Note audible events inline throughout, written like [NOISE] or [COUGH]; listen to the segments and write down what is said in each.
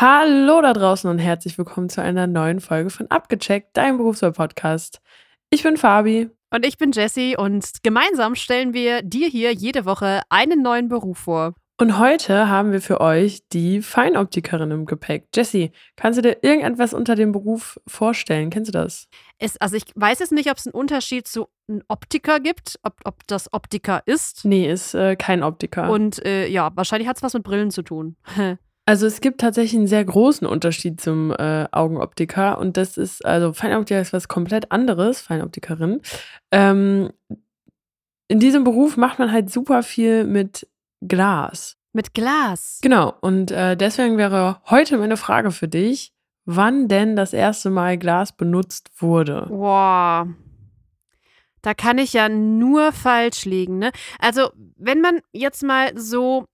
Hallo da draußen und herzlich willkommen zu einer neuen Folge von Abgecheckt, dein Berufswahl-Podcast. Ich bin Fabi. Und ich bin Jessie und gemeinsam stellen wir dir hier jede Woche einen neuen Beruf vor. Und heute haben wir für euch die Feinoptikerin im Gepäck. Jessie, kannst du dir irgendetwas unter dem Beruf vorstellen? Kennst du das? Es, also ich weiß jetzt nicht, ob es einen Unterschied zu einem Optiker gibt, ob, ob das Optiker ist. Nee, ist äh, kein Optiker. Und äh, ja, wahrscheinlich hat es was mit Brillen zu tun. [LAUGHS] Also es gibt tatsächlich einen sehr großen Unterschied zum äh, Augenoptiker und das ist, also Feinoptiker ist was komplett anderes, Feinoptikerin. Ähm, in diesem Beruf macht man halt super viel mit Glas. Mit Glas? Genau, und äh, deswegen wäre heute meine Frage für dich, wann denn das erste Mal Glas benutzt wurde? Boah. Da kann ich ja nur falsch liegen, ne? Also, wenn man jetzt mal so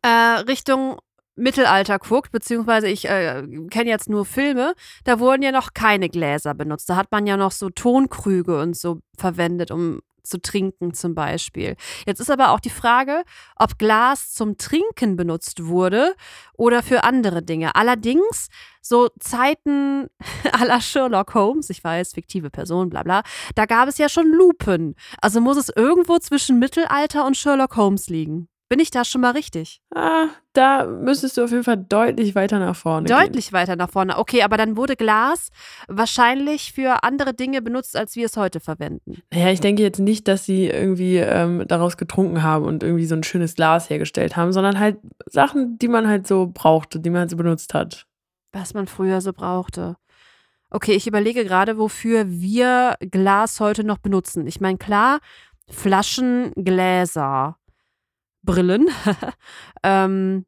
äh, Richtung Mittelalter guckt, beziehungsweise ich äh, kenne jetzt nur Filme, da wurden ja noch keine Gläser benutzt. Da hat man ja noch so Tonkrüge und so verwendet, um zu trinken zum Beispiel. Jetzt ist aber auch die Frage, ob Glas zum Trinken benutzt wurde oder für andere Dinge. Allerdings, so Zeiten [LAUGHS] aller Sherlock Holmes, ich weiß, fiktive Person, bla bla, da gab es ja schon Lupen. Also muss es irgendwo zwischen Mittelalter und Sherlock Holmes liegen. Bin ich da schon mal richtig? Ah, da müsstest du auf jeden Fall deutlich weiter nach vorne. Deutlich gehen. weiter nach vorne. Okay, aber dann wurde Glas wahrscheinlich für andere Dinge benutzt, als wir es heute verwenden. Naja, ich denke jetzt nicht, dass sie irgendwie ähm, daraus getrunken haben und irgendwie so ein schönes Glas hergestellt haben, sondern halt Sachen, die man halt so brauchte, die man halt so benutzt hat. Was man früher so brauchte. Okay, ich überlege gerade, wofür wir Glas heute noch benutzen. Ich meine, klar, Flaschen, Gläser. Brillen, [LAUGHS] ähm,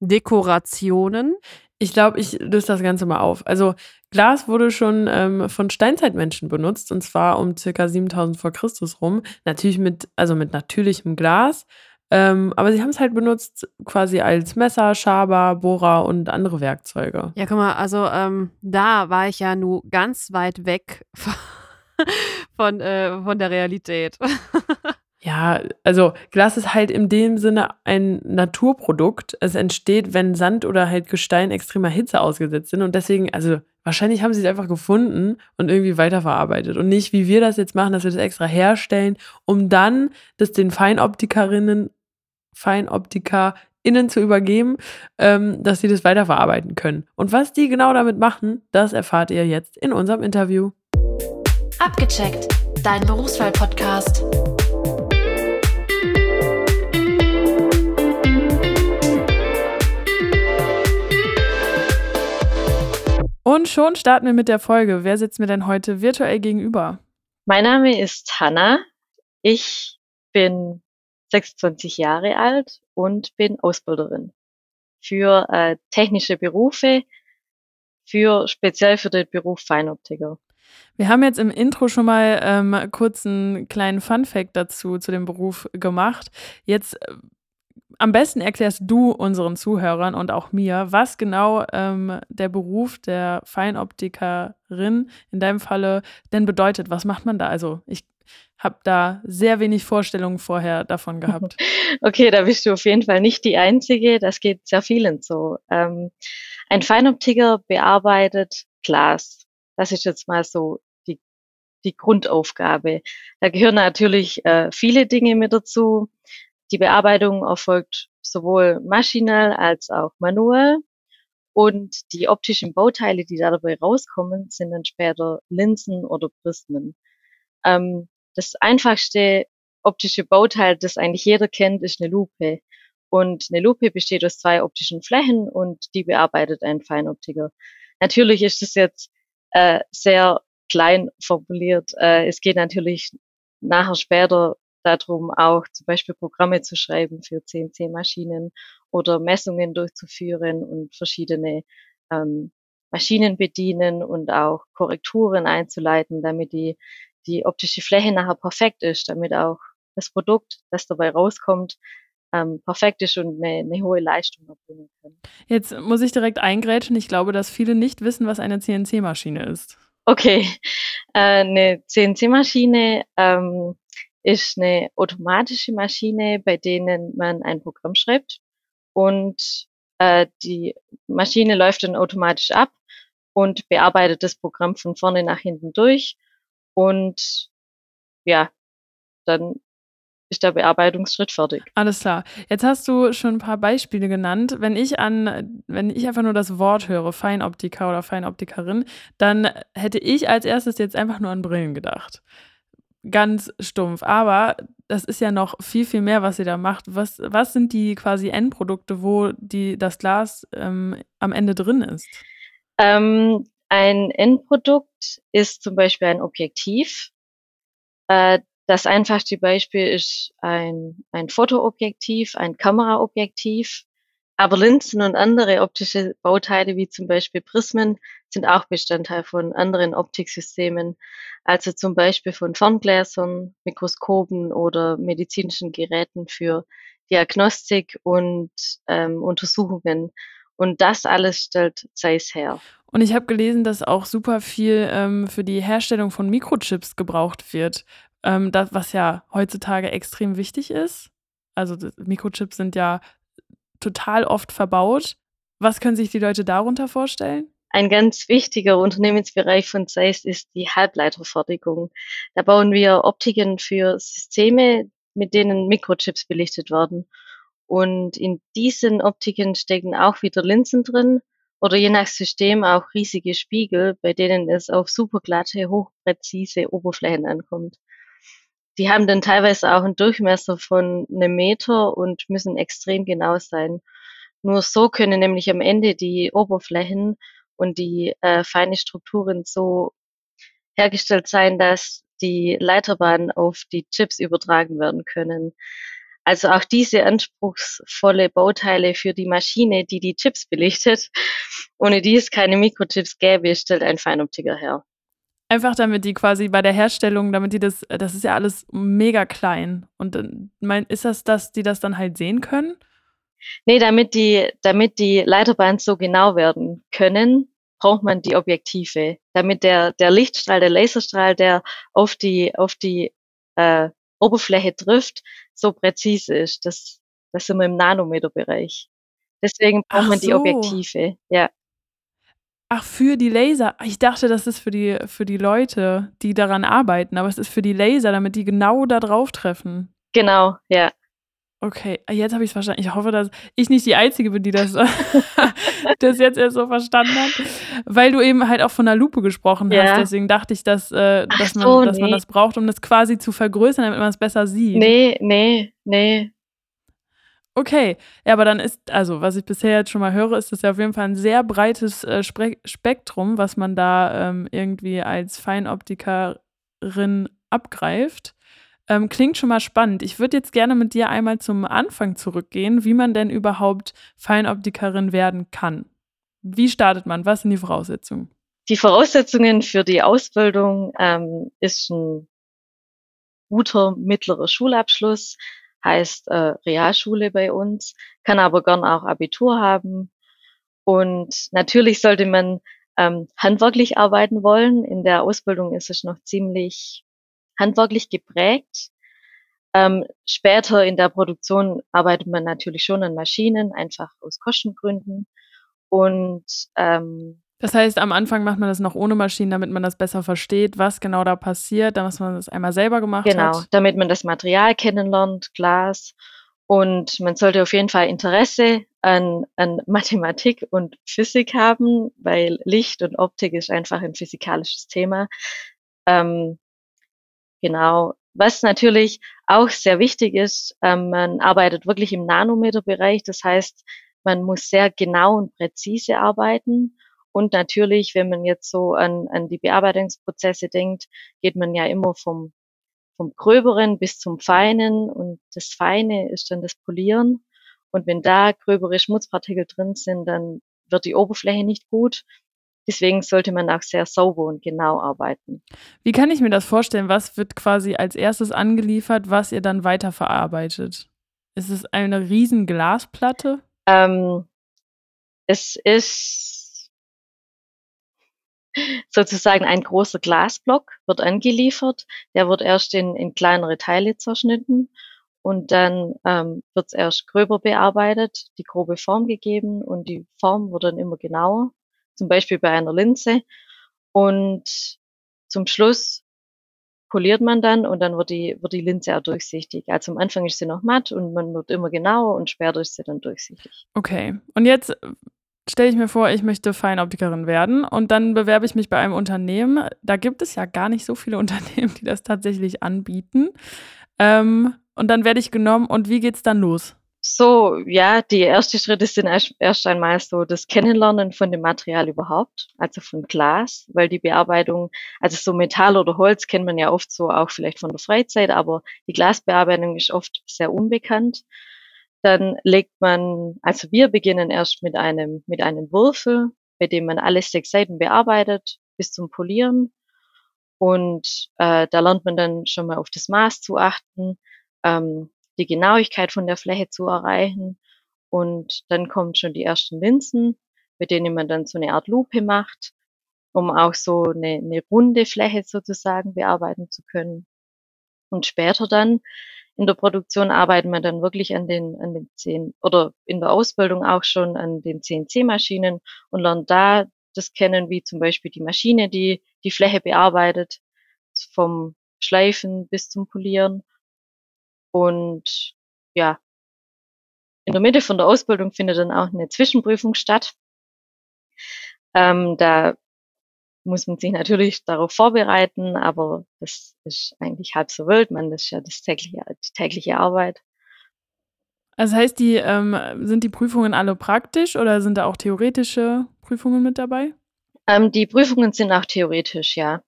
Dekorationen. Ich glaube, ich löse das Ganze mal auf. Also Glas wurde schon ähm, von Steinzeitmenschen benutzt und zwar um circa 7000 vor Christus rum. Natürlich mit, also mit natürlichem Glas. Ähm, aber sie haben es halt benutzt quasi als Messer, Schaber, Bohrer und andere Werkzeuge. Ja, guck mal, also ähm, da war ich ja nur ganz weit weg [LAUGHS] von, äh, von der Realität. [LAUGHS] Ja, also Glas ist halt in dem Sinne ein Naturprodukt. Es entsteht, wenn Sand oder halt Gestein extremer Hitze ausgesetzt sind. Und deswegen, also wahrscheinlich haben sie es einfach gefunden und irgendwie weiterverarbeitet. Und nicht, wie wir das jetzt machen, dass wir das extra herstellen, um dann das den Feinoptikerinnen, FeinoptikerInnen zu übergeben, ähm, dass sie das weiterverarbeiten können. Und was die genau damit machen, das erfahrt ihr jetzt in unserem Interview. Abgecheckt, dein Berufswahl-Podcast. Und schon starten wir mit der Folge. Wer sitzt mir denn heute virtuell gegenüber? Mein Name ist Hanna. Ich bin 26 Jahre alt und bin Ausbilderin für äh, technische Berufe, für speziell für den Beruf Feinoptiker. Wir haben jetzt im Intro schon mal ähm, kurz einen kleinen Fun-Fact dazu, zu dem Beruf gemacht. Jetzt äh, am besten erklärst du unseren Zuhörern und auch mir, was genau ähm, der Beruf der Feinoptikerin in deinem Falle denn bedeutet. Was macht man da? Also ich habe da sehr wenig Vorstellungen vorher davon gehabt. [LAUGHS] Okay, da bist du auf jeden Fall nicht die Einzige. Das geht sehr vielen so. Ähm, ein Feinoptiker bearbeitet Glas. Das ist jetzt mal so die, die Grundaufgabe. Da gehören natürlich äh, viele Dinge mit dazu. Die Bearbeitung erfolgt sowohl maschinell als auch manuell. Und die optischen Bauteile, die da dabei rauskommen, sind dann später Linsen oder Prismen. Ähm, das einfachste optische Bauteil, das eigentlich jeder kennt, ist eine Lupe. Und eine Lupe besteht aus zwei optischen Flächen und die bearbeitet ein Feinoptiker. Natürlich ist es jetzt äh, sehr klein formuliert. Äh, es geht natürlich nachher später darum, auch zum Beispiel Programme zu schreiben für CNC-Maschinen oder Messungen durchzuführen und verschiedene ähm, Maschinen bedienen und auch Korrekturen einzuleiten, damit die, die optische Fläche nachher perfekt ist, damit auch das Produkt, das dabei rauskommt, ähm, perfekt ist und eine, eine hohe Leistung erbringen kann. Jetzt muss ich direkt eingrätschen. Ich glaube, dass viele nicht wissen, was eine CNC-Maschine ist. Okay, äh, eine CNC-Maschine ähm, ist eine automatische Maschine, bei denen man ein Programm schreibt und äh, die Maschine läuft dann automatisch ab und bearbeitet das Programm von vorne nach hinten durch. Und ja, dann ist der Bearbeitungsschritt fertig. Alles klar. Jetzt hast du schon ein paar Beispiele genannt. Wenn ich an, wenn ich einfach nur das Wort höre, Feinoptiker oder Feinoptikerin, dann hätte ich als erstes jetzt einfach nur an Brillen gedacht. Ganz stumpf. Aber das ist ja noch viel, viel mehr, was ihr da macht. Was, was sind die quasi Endprodukte, wo die, das Glas ähm, am Ende drin ist? Ähm, ein Endprodukt ist zum Beispiel ein Objektiv. Äh, das einfachste Beispiel ist ein, ein Fotoobjektiv, ein Kameraobjektiv. Aber Linsen und andere optische Bauteile, wie zum Beispiel Prismen, sind auch Bestandteil von anderen Optiksystemen, also zum Beispiel von Ferngläsern, Mikroskopen oder medizinischen Geräten für Diagnostik und ähm, Untersuchungen. Und das alles stellt Zeiss her. Und ich habe gelesen, dass auch super viel ähm, für die Herstellung von Mikrochips gebraucht wird, ähm, das, was ja heutzutage extrem wichtig ist. Also Mikrochips sind ja total oft verbaut. Was können sich die Leute darunter vorstellen? Ein ganz wichtiger Unternehmensbereich von Zeiss ist die Halbleiterfertigung. Da bauen wir Optiken für Systeme, mit denen Mikrochips belichtet werden. Und in diesen Optiken stecken auch wieder Linsen drin oder je nach System auch riesige Spiegel, bei denen es auf superglatte, hochpräzise Oberflächen ankommt. Die haben dann teilweise auch einen Durchmesser von einem Meter und müssen extrem genau sein. Nur so können nämlich am Ende die Oberflächen und die äh, feine Strukturen so hergestellt sein, dass die Leiterbahnen auf die Chips übertragen werden können. Also auch diese anspruchsvolle Bauteile für die Maschine, die die Chips belichtet, [LAUGHS] ohne die es keine Mikrochips gäbe, stellt ein Feinoptiker her. Einfach damit die quasi bei der Herstellung, damit die das, das ist ja alles mega klein. Und mein, ist das, dass die das dann halt sehen können? Nee, damit die, damit die Leiterbahnen so genau werden können, braucht man die Objektive. Damit der, der Lichtstrahl, der Laserstrahl, der auf die, auf die äh, Oberfläche trifft, so präzise ist. Das, das sind wir im Nanometerbereich. Deswegen braucht Ach man die so. Objektive, ja. Ach, für die Laser. Ich dachte, das ist für die, für die Leute, die daran arbeiten, aber es ist für die Laser, damit die genau da drauf treffen. Genau, ja. Okay, jetzt habe ich es verstanden. Ich hoffe, dass ich nicht die Einzige bin, die das, [LAUGHS] das jetzt erst so verstanden hat. Weil du eben halt auch von der Lupe gesprochen ja. hast. Deswegen dachte ich, dass, äh, dass, man, so, dass nee. man das braucht, um das quasi zu vergrößern, damit man es besser sieht. Nee, nee, nee. Okay, ja, aber dann ist, also was ich bisher jetzt schon mal höre, ist das ja auf jeden Fall ein sehr breites äh, Spektrum, was man da ähm, irgendwie als Feinoptikerin abgreift. Ähm, klingt schon mal spannend. Ich würde jetzt gerne mit dir einmal zum Anfang zurückgehen, wie man denn überhaupt Feinoptikerin werden kann. Wie startet man? Was sind die Voraussetzungen? Die Voraussetzungen für die Ausbildung ähm, ist ein guter mittlerer Schulabschluss, heißt äh, Realschule bei uns, kann aber gern auch Abitur haben. Und natürlich sollte man ähm, handwerklich arbeiten wollen. In der Ausbildung ist es noch ziemlich handwerklich geprägt. Ähm, später in der Produktion arbeitet man natürlich schon an Maschinen, einfach aus Kostengründen. Und ähm, das heißt, am Anfang macht man das noch ohne Maschinen, damit man das besser versteht, was genau da passiert, dass man das einmal selber gemacht genau, hat. Genau, damit man das Material kennenlernt, Glas. Und man sollte auf jeden Fall Interesse an, an Mathematik und Physik haben, weil Licht und Optik ist einfach ein physikalisches Thema. Ähm, Genau. Was natürlich auch sehr wichtig ist, ähm, man arbeitet wirklich im Nanometerbereich. Das heißt, man muss sehr genau und präzise arbeiten. Und natürlich, wenn man jetzt so an, an die Bearbeitungsprozesse denkt, geht man ja immer vom, vom Gröberen bis zum Feinen. Und das Feine ist dann das Polieren. Und wenn da gröbere Schmutzpartikel drin sind, dann wird die Oberfläche nicht gut. Deswegen sollte man auch sehr sauber und genau arbeiten. Wie kann ich mir das vorstellen? Was wird quasi als erstes angeliefert, was ihr dann weiterverarbeitet? Ist es eine riesen Glasplatte? Ähm, es ist sozusagen ein großer Glasblock, wird angeliefert. Der wird erst in, in kleinere Teile zerschnitten und dann ähm, wird es erst gröber bearbeitet, die grobe Form gegeben und die Form wird dann immer genauer, zum Beispiel bei einer Linse. Und zum Schluss poliert man dann und dann wird die, wird die Linse auch durchsichtig. Also am Anfang ist sie noch matt und man wird immer genauer und später ist sie dann durchsichtig. Okay. Und jetzt stelle ich mir vor, ich möchte Feinoptikerin werden und dann bewerbe ich mich bei einem Unternehmen. Da gibt es ja gar nicht so viele [LAUGHS] Unternehmen, die das tatsächlich anbieten. Ähm, und dann werde ich genommen und wie geht's dann los? So, ja, die ersten Schritte sind erst einmal so das Kennenlernen von dem Material überhaupt, also von Glas, weil die Bearbeitung, also so Metall oder Holz kennt man ja oft so auch vielleicht von der Freizeit, aber die Glasbearbeitung ist oft sehr unbekannt. Dann legt man, also wir beginnen erst mit einem, mit einem Würfel, bei dem man alle sechs Seiten bearbeitet bis zum Polieren. Und äh, da lernt man dann schon mal auf das Maß zu achten. Ähm, die Genauigkeit von der Fläche zu erreichen. Und dann kommen schon die ersten Linsen, mit denen man dann so eine Art Lupe macht, um auch so eine, eine runde Fläche sozusagen bearbeiten zu können. Und später dann in der Produktion arbeiten wir dann wirklich an den, an den zehn oder in der Ausbildung auch schon an den CNC-Maschinen und lernen da das kennen, wie zum Beispiel die Maschine, die die Fläche bearbeitet, vom Schleifen bis zum Polieren und ja, in der Mitte von der Ausbildung findet dann auch eine Zwischenprüfung statt. Ähm, da muss man sich natürlich darauf vorbereiten, aber das ist eigentlich halb so wild. Man, das ist ja das tägliche, die tägliche Arbeit. Also heißt, die, ähm, sind die Prüfungen alle praktisch oder sind da auch theoretische Prüfungen mit dabei? Ähm, die Prüfungen sind auch theoretisch, ja.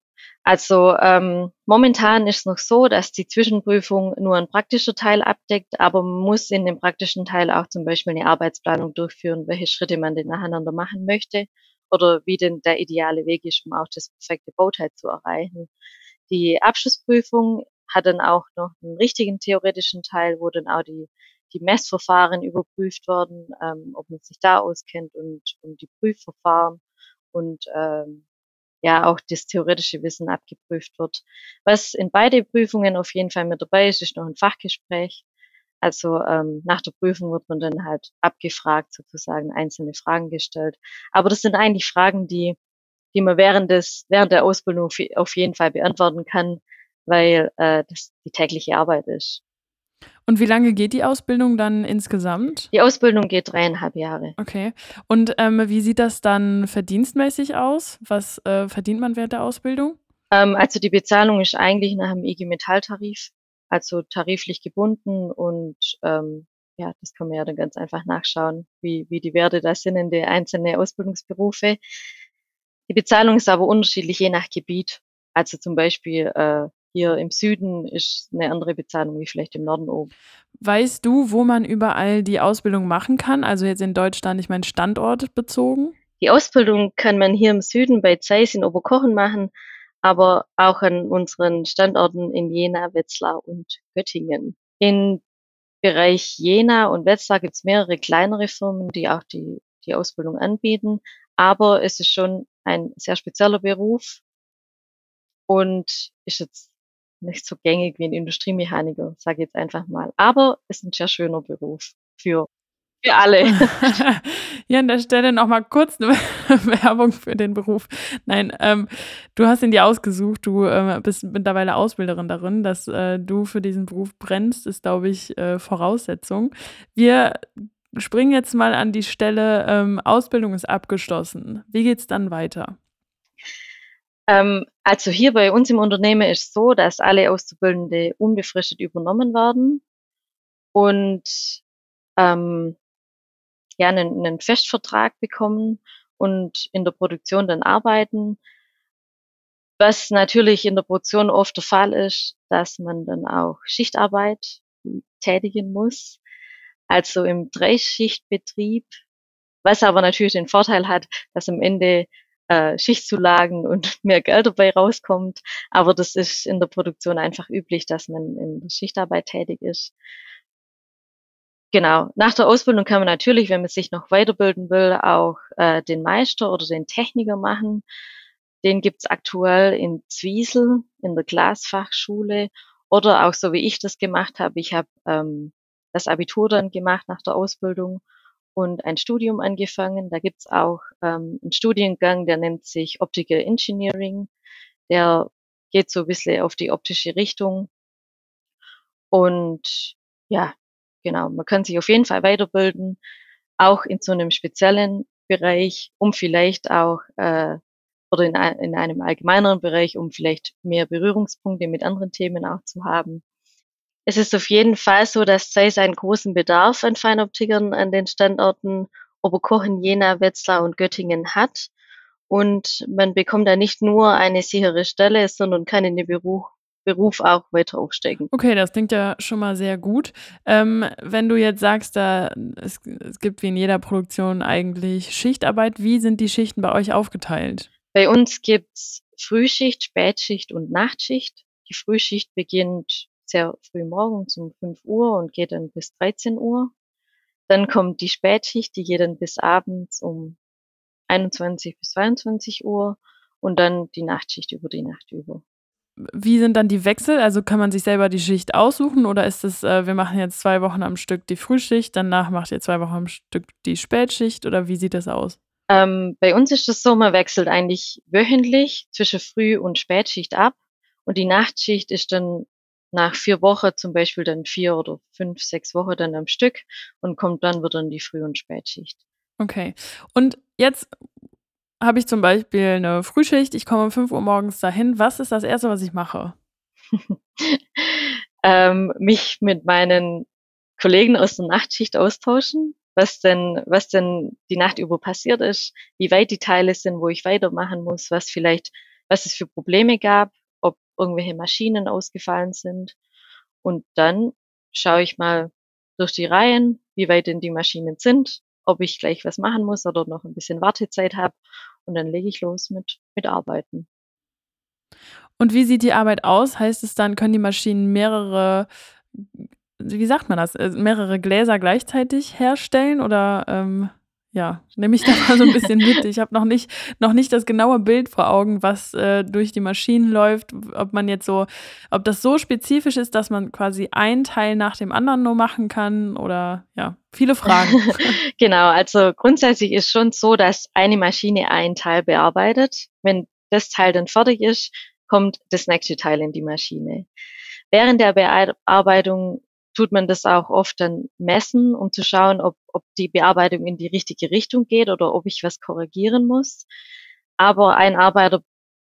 Also ähm, momentan ist es noch so, dass die Zwischenprüfung nur ein praktischer Teil abdeckt, aber man muss in dem praktischen Teil auch zum Beispiel eine Arbeitsplanung durchführen, welche Schritte man denn nacheinander machen möchte oder wie denn der ideale Weg ist, um auch das perfekte Bauteil zu erreichen. Die Abschlussprüfung hat dann auch noch einen richtigen theoretischen Teil, wo dann auch die, die Messverfahren überprüft werden, ähm, ob man sich da auskennt und, und die Prüfverfahren und ähm, ja auch das theoretische Wissen abgeprüft wird. Was in beide Prüfungen auf jeden Fall mit dabei ist, ist noch ein Fachgespräch. Also ähm, nach der Prüfung wird man dann halt abgefragt, sozusagen einzelne Fragen gestellt. Aber das sind eigentlich Fragen, die, die man während des, während der Ausbildung auf jeden Fall beantworten kann, weil äh, das die tägliche Arbeit ist. Und wie lange geht die Ausbildung dann insgesamt? Die Ausbildung geht dreieinhalb Jahre. Okay. Und ähm, wie sieht das dann verdienstmäßig aus? Was äh, verdient man während der Ausbildung? Ähm, also die Bezahlung ist eigentlich nach dem IG Metalltarif, also tariflich gebunden und ähm, ja, das kann man ja dann ganz einfach nachschauen, wie, wie die Werte da sind in den einzelnen Ausbildungsberufe. Die Bezahlung ist aber unterschiedlich je nach Gebiet. Also zum Beispiel äh, hier im Süden ist eine andere Bezahlung wie vielleicht im Norden oben. Weißt du, wo man überall die Ausbildung machen kann? Also jetzt in Deutschland, ich meine Standort bezogen? Die Ausbildung kann man hier im Süden bei Zeiss in Oberkochen machen, aber auch an unseren Standorten in Jena, Wetzlar und Göttingen. Im Bereich Jena und Wetzlar gibt es mehrere kleinere Firmen, die auch die, die Ausbildung anbieten, aber es ist schon ein sehr spezieller Beruf und ist jetzt nicht so gängig wie ein Industriemechaniker, sage ich jetzt einfach mal. Aber es ist ein sehr schöner Beruf für, für alle. [LAUGHS] ja, an der Stelle nochmal kurz eine [LAUGHS] Werbung für den Beruf. Nein, ähm, du hast ihn dir ausgesucht, du äh, bist mittlerweile Ausbilderin darin, dass äh, du für diesen Beruf brennst, ist, glaube ich, äh, Voraussetzung. Wir springen jetzt mal an die Stelle, ähm, Ausbildung ist abgeschlossen. Wie geht es dann weiter? Ähm, also hier bei uns im Unternehmen ist so, dass alle Auszubildende unbefristet übernommen werden und ähm, ja einen, einen Festvertrag bekommen und in der Produktion dann arbeiten. Was natürlich in der Produktion oft der Fall ist, dass man dann auch Schichtarbeit tätigen muss, also im Dreischichtbetrieb, was aber natürlich den Vorteil hat, dass am Ende äh, Schichtzulagen [LAUGHS] und mehr Geld dabei rauskommt. Aber das ist in der Produktion einfach üblich, dass man in der Schichtarbeit tätig ist. Genau. Nach der Ausbildung kann man natürlich, wenn man sich noch weiterbilden will, auch äh, den Meister oder den Techniker machen. Den gibt's aktuell in Zwiesel in der Glasfachschule oder auch so wie ich das gemacht habe. Ich habe ähm, das Abitur dann gemacht nach der Ausbildung und ein Studium angefangen. Da gibt's auch ähm, einen Studiengang, der nennt sich Optical Engineering. Der geht so ein bisschen auf die optische Richtung. Und ja, genau, man kann sich auf jeden Fall weiterbilden, auch in so einem speziellen Bereich, um vielleicht auch äh, oder in, in einem allgemeineren Bereich, um vielleicht mehr Berührungspunkte mit anderen Themen auch zu haben. Es ist auf jeden Fall so, dass Zeiss einen großen Bedarf an Feinoptikern an den Standorten Oberkochen, Jena, Wetzlar und Göttingen hat. Und man bekommt da nicht nur eine sichere Stelle, sondern kann in den Beruf, Beruf auch weiter aufsteigen. Okay, das klingt ja schon mal sehr gut. Ähm, wenn du jetzt sagst, da es, es gibt wie in jeder Produktion eigentlich Schichtarbeit, wie sind die Schichten bei euch aufgeteilt? Bei uns gibt's Frühschicht, Spätschicht und Nachtschicht. Die Frühschicht beginnt sehr früh morgens um 5 Uhr und geht dann bis 13 Uhr. Dann kommt die Spätschicht, die geht dann bis abends um 21 bis 22 Uhr und dann die Nachtschicht über die Nacht über. Wie sind dann die Wechsel? Also kann man sich selber die Schicht aussuchen oder ist es, äh, wir machen jetzt zwei Wochen am Stück die Frühschicht, danach macht ihr zwei Wochen am Stück die Spätschicht oder wie sieht das aus? Ähm, bei uns ist es so, man wechselt eigentlich wöchentlich zwischen Früh- und Spätschicht ab und die Nachtschicht ist dann nach vier Wochen zum Beispiel dann vier oder fünf, sechs Wochen dann am Stück und kommt dann wieder in die Früh- und Spätschicht. Okay. Und jetzt habe ich zum Beispiel eine Frühschicht, ich komme um 5 Uhr morgens dahin. Was ist das Erste, was ich mache? [LAUGHS] ähm, mich mit meinen Kollegen aus der Nachtschicht austauschen, was denn, was denn die Nacht über passiert ist, wie weit die Teile sind, wo ich weitermachen muss, was vielleicht, was es für Probleme gab, ob irgendwelche Maschinen ausgefallen sind. Und dann schaue ich mal durch die Reihen, wie weit denn die Maschinen sind, ob ich gleich was machen muss oder noch ein bisschen Wartezeit habe. Und dann lege ich los mit, mit Arbeiten. Und wie sieht die Arbeit aus? Heißt es dann, können die Maschinen mehrere, wie sagt man das, äh, mehrere Gläser gleichzeitig herstellen oder ähm, ja, nehme ich da [LAUGHS] mal so ein bisschen mit. Ich habe noch nicht, noch nicht das genaue Bild vor Augen, was äh, durch die Maschinen läuft, ob man jetzt so, ob das so spezifisch ist, dass man quasi ein Teil nach dem anderen nur machen kann oder ja, viele Fragen. [LAUGHS] genau, also grundsätzlich ist schon so, dass eine Maschine ein Teil bearbeitet. Wenn das Teil dann fertig ist, kommt das nächste Teil in die Maschine. Während der Bearbeitung tut man das auch oft dann messen, um zu schauen, ob, ob die Bearbeitung in die richtige Richtung geht oder ob ich was korrigieren muss. Aber ein Arbeiter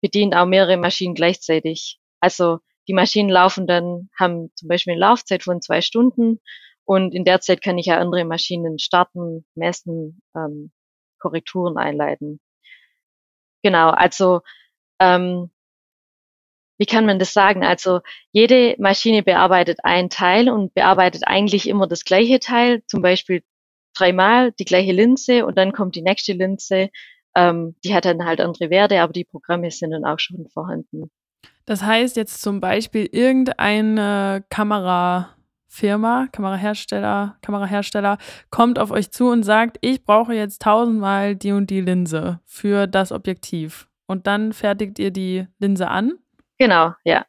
bedient auch mehrere Maschinen gleichzeitig. Also die Maschinen laufen dann, haben zum Beispiel eine Laufzeit von zwei Stunden und in der Zeit kann ich ja andere Maschinen starten, messen, ähm, Korrekturen einleiten. Genau, also ähm, wie kann man das sagen? Also jede Maschine bearbeitet ein Teil und bearbeitet eigentlich immer das gleiche Teil, zum Beispiel dreimal die gleiche Linse und dann kommt die nächste Linse. Ähm, die hat dann halt andere Werte, aber die Programme sind dann auch schon vorhanden. Das heißt jetzt zum Beispiel irgendeine Kamerafirma, Kamerahersteller, Kamerahersteller kommt auf euch zu und sagt, ich brauche jetzt tausendmal die und die Linse für das Objektiv. Und dann fertigt ihr die Linse an Genau, ja.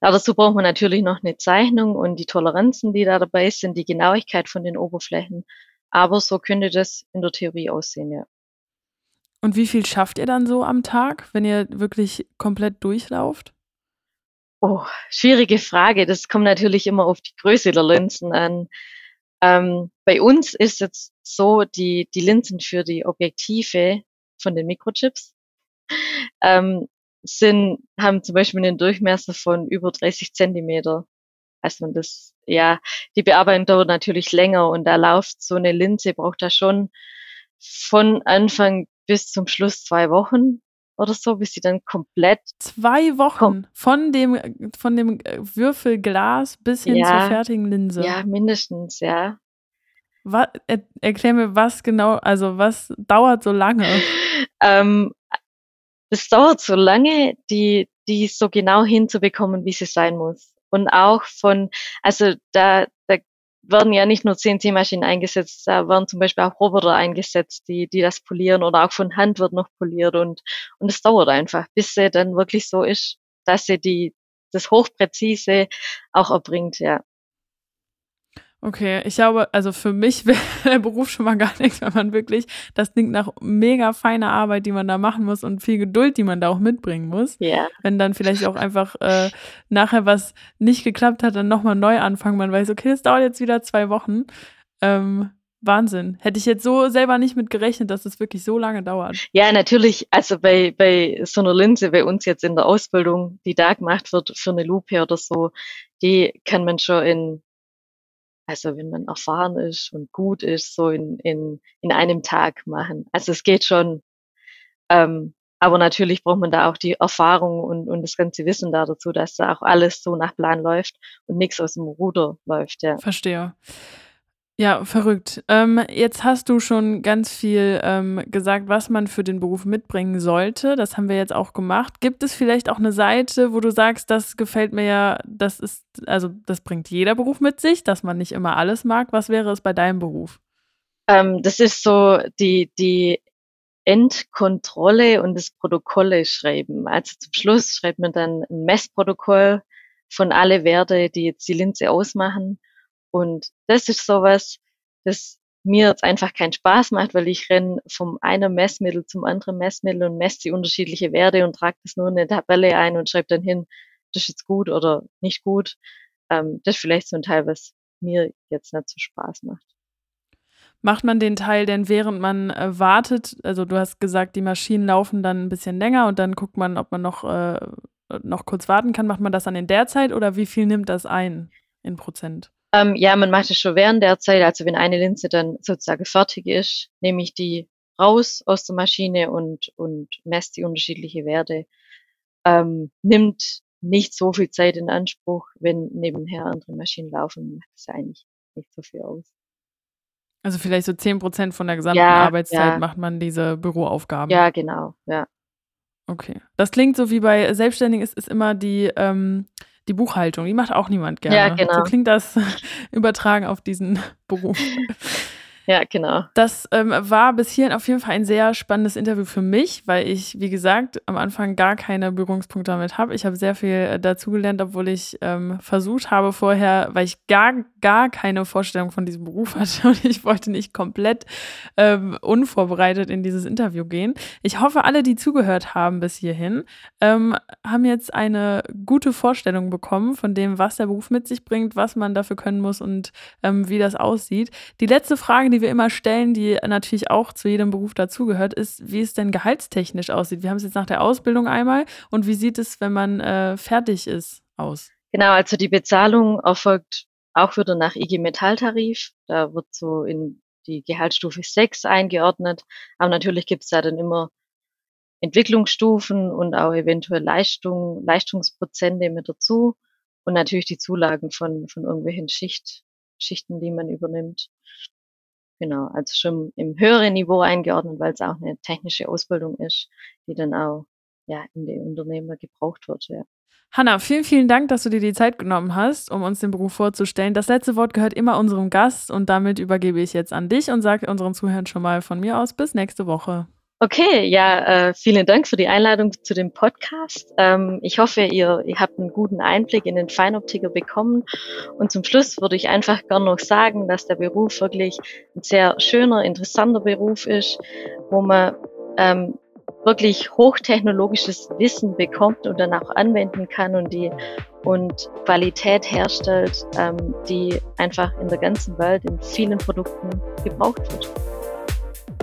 Aber dazu braucht man natürlich noch eine Zeichnung und die Toleranzen, die da dabei sind, die Genauigkeit von den Oberflächen. Aber so könnte das in der Theorie aussehen, ja. Und wie viel schafft ihr dann so am Tag, wenn ihr wirklich komplett durchlauft? Oh, schwierige Frage. Das kommt natürlich immer auf die Größe der Linsen an. Ähm, bei uns ist jetzt so, die, die Linsen für die Objektive von den Mikrochips ähm, sind, haben zum Beispiel einen Durchmesser von über 30 Zentimeter. Also man das, ja, die Bearbeitung dauert natürlich länger und da läuft so eine Linse, braucht da schon von Anfang bis zum Schluss zwei Wochen oder so, bis sie dann komplett. Zwei Wochen von dem, von dem Würfelglas bis hin ja, zur fertigen Linse. Ja, mindestens, ja. Was, er, erklär mir, was genau, also was dauert so lange? [LAUGHS] ähm, das dauert so lange, die, die so genau hinzubekommen, wie sie sein muss. Und auch von, also da, da werden ja nicht nur CNC-Maschinen eingesetzt, da werden zum Beispiel auch Roboter eingesetzt, die, die das polieren oder auch von Hand wird noch poliert und, und es dauert einfach, bis sie dann wirklich so ist, dass sie die, das Hochpräzise auch erbringt, ja. Okay, ich glaube, also für mich [LAUGHS] wäre der Beruf schon mal gar nichts, wenn man wirklich, das klingt nach mega feiner Arbeit, die man da machen muss und viel Geduld, die man da auch mitbringen muss. Ja. Wenn dann vielleicht auch einfach äh, nachher was nicht geklappt hat, dann nochmal neu anfangen. Man weiß, okay, das dauert jetzt wieder zwei Wochen. Ähm, Wahnsinn. Hätte ich jetzt so selber nicht mit gerechnet, dass es wirklich so lange dauert. Ja, natürlich. Also bei, bei so einer Linse, bei uns jetzt in der Ausbildung, die da gemacht wird für eine Lupe oder so, die kann man schon in also wenn man erfahren ist und gut ist, so in, in, in einem Tag machen. Also es geht schon. Ähm, aber natürlich braucht man da auch die Erfahrung und, und das ganze Wissen da dazu, dass da auch alles so nach Plan läuft und nichts aus dem Ruder läuft. Ja. Verstehe. Ja, verrückt. Ähm, jetzt hast du schon ganz viel ähm, gesagt, was man für den Beruf mitbringen sollte. Das haben wir jetzt auch gemacht. Gibt es vielleicht auch eine Seite, wo du sagst, das gefällt mir ja, das ist, also das bringt jeder Beruf mit sich, dass man nicht immer alles mag. Was wäre es bei deinem Beruf? Ähm, das ist so die, die Endkontrolle und das Protokolle schreiben. Also zum Schluss schreibt man dann ein Messprotokoll von alle Werte, die jetzt die Linse ausmachen und das ist sowas, das mir jetzt einfach keinen Spaß macht, weil ich renne vom einen Messmittel zum anderen Messmittel und messe die unterschiedliche Werte und trage das nur in eine Tabelle ein und schreibe dann hin, das ist jetzt gut oder nicht gut. Ähm, das ist vielleicht so ein Teil, was mir jetzt nicht so Spaß macht. Macht man den Teil denn, während man äh, wartet? Also du hast gesagt, die Maschinen laufen dann ein bisschen länger und dann guckt man, ob man noch, äh, noch kurz warten kann. Macht man das dann in der Zeit oder wie viel nimmt das ein in Prozent? Ähm, ja, man macht es schon während der Zeit. Also wenn eine Linse dann sozusagen fertig ist, nehme ich die raus aus der Maschine und, und messe die unterschiedliche Werte. Ähm, nimmt nicht so viel Zeit in Anspruch, wenn nebenher andere Maschinen laufen, macht es ja eigentlich nicht so viel aus. Also vielleicht so 10 Prozent von der gesamten ja, Arbeitszeit ja. macht man diese Büroaufgaben. Ja, genau, ja. Okay. Das klingt so wie bei Selbstständigen ist, ist immer die, ähm, die Buchhaltung, die macht auch niemand gerne. Ja, genau. So klingt das [LAUGHS] übertragen auf diesen Beruf. Ja, genau. Das ähm, war bis hierhin auf jeden Fall ein sehr spannendes Interview für mich, weil ich, wie gesagt, am Anfang gar keine Berührungspunkte damit habe. Ich habe sehr viel äh, dazugelernt, obwohl ich ähm, versucht habe vorher, weil ich gar, gar keine Vorstellung von diesem Beruf hatte [LAUGHS] und ich wollte nicht komplett ähm, unvorbereitet in dieses Interview gehen. Ich hoffe, alle, die zugehört haben bis hierhin, ähm, haben jetzt eine gute Vorstellung bekommen von dem, was der Beruf mit sich bringt, was man dafür können muss und ähm, wie das aussieht. Die letzte Frage, die wir immer stellen, die natürlich auch zu jedem Beruf dazugehört, ist, wie es denn gehaltstechnisch aussieht. Wir haben es jetzt nach der Ausbildung einmal und wie sieht es, wenn man äh, fertig ist, aus? Genau, also die Bezahlung erfolgt auch wieder nach IG Metalltarif. Da wird so in die Gehaltsstufe 6 eingeordnet. Aber natürlich gibt es da dann immer Entwicklungsstufen und auch eventuell Leistung, Leistungsprozente mit dazu und natürlich die Zulagen von, von irgendwelchen Schicht, Schichten, die man übernimmt. Genau, also schon im höheren Niveau eingeordnet, weil es auch eine technische Ausbildung ist, die dann auch ja, in den Unternehmen gebraucht wird. Ja. Hanna, vielen, vielen Dank, dass du dir die Zeit genommen hast, um uns den Beruf vorzustellen. Das letzte Wort gehört immer unserem Gast und damit übergebe ich jetzt an dich und sage unseren Zuhörern schon mal von mir aus bis nächste Woche. Okay, ja, äh, vielen Dank für die Einladung zu dem Podcast. Ähm, ich hoffe, ihr, ihr habt einen guten Einblick in den Feinoptiker bekommen. Und zum Schluss würde ich einfach gern noch sagen, dass der Beruf wirklich ein sehr schöner, interessanter Beruf ist, wo man ähm, wirklich hochtechnologisches Wissen bekommt und dann auch anwenden kann und die und Qualität herstellt, ähm, die einfach in der ganzen Welt in vielen Produkten gebraucht wird.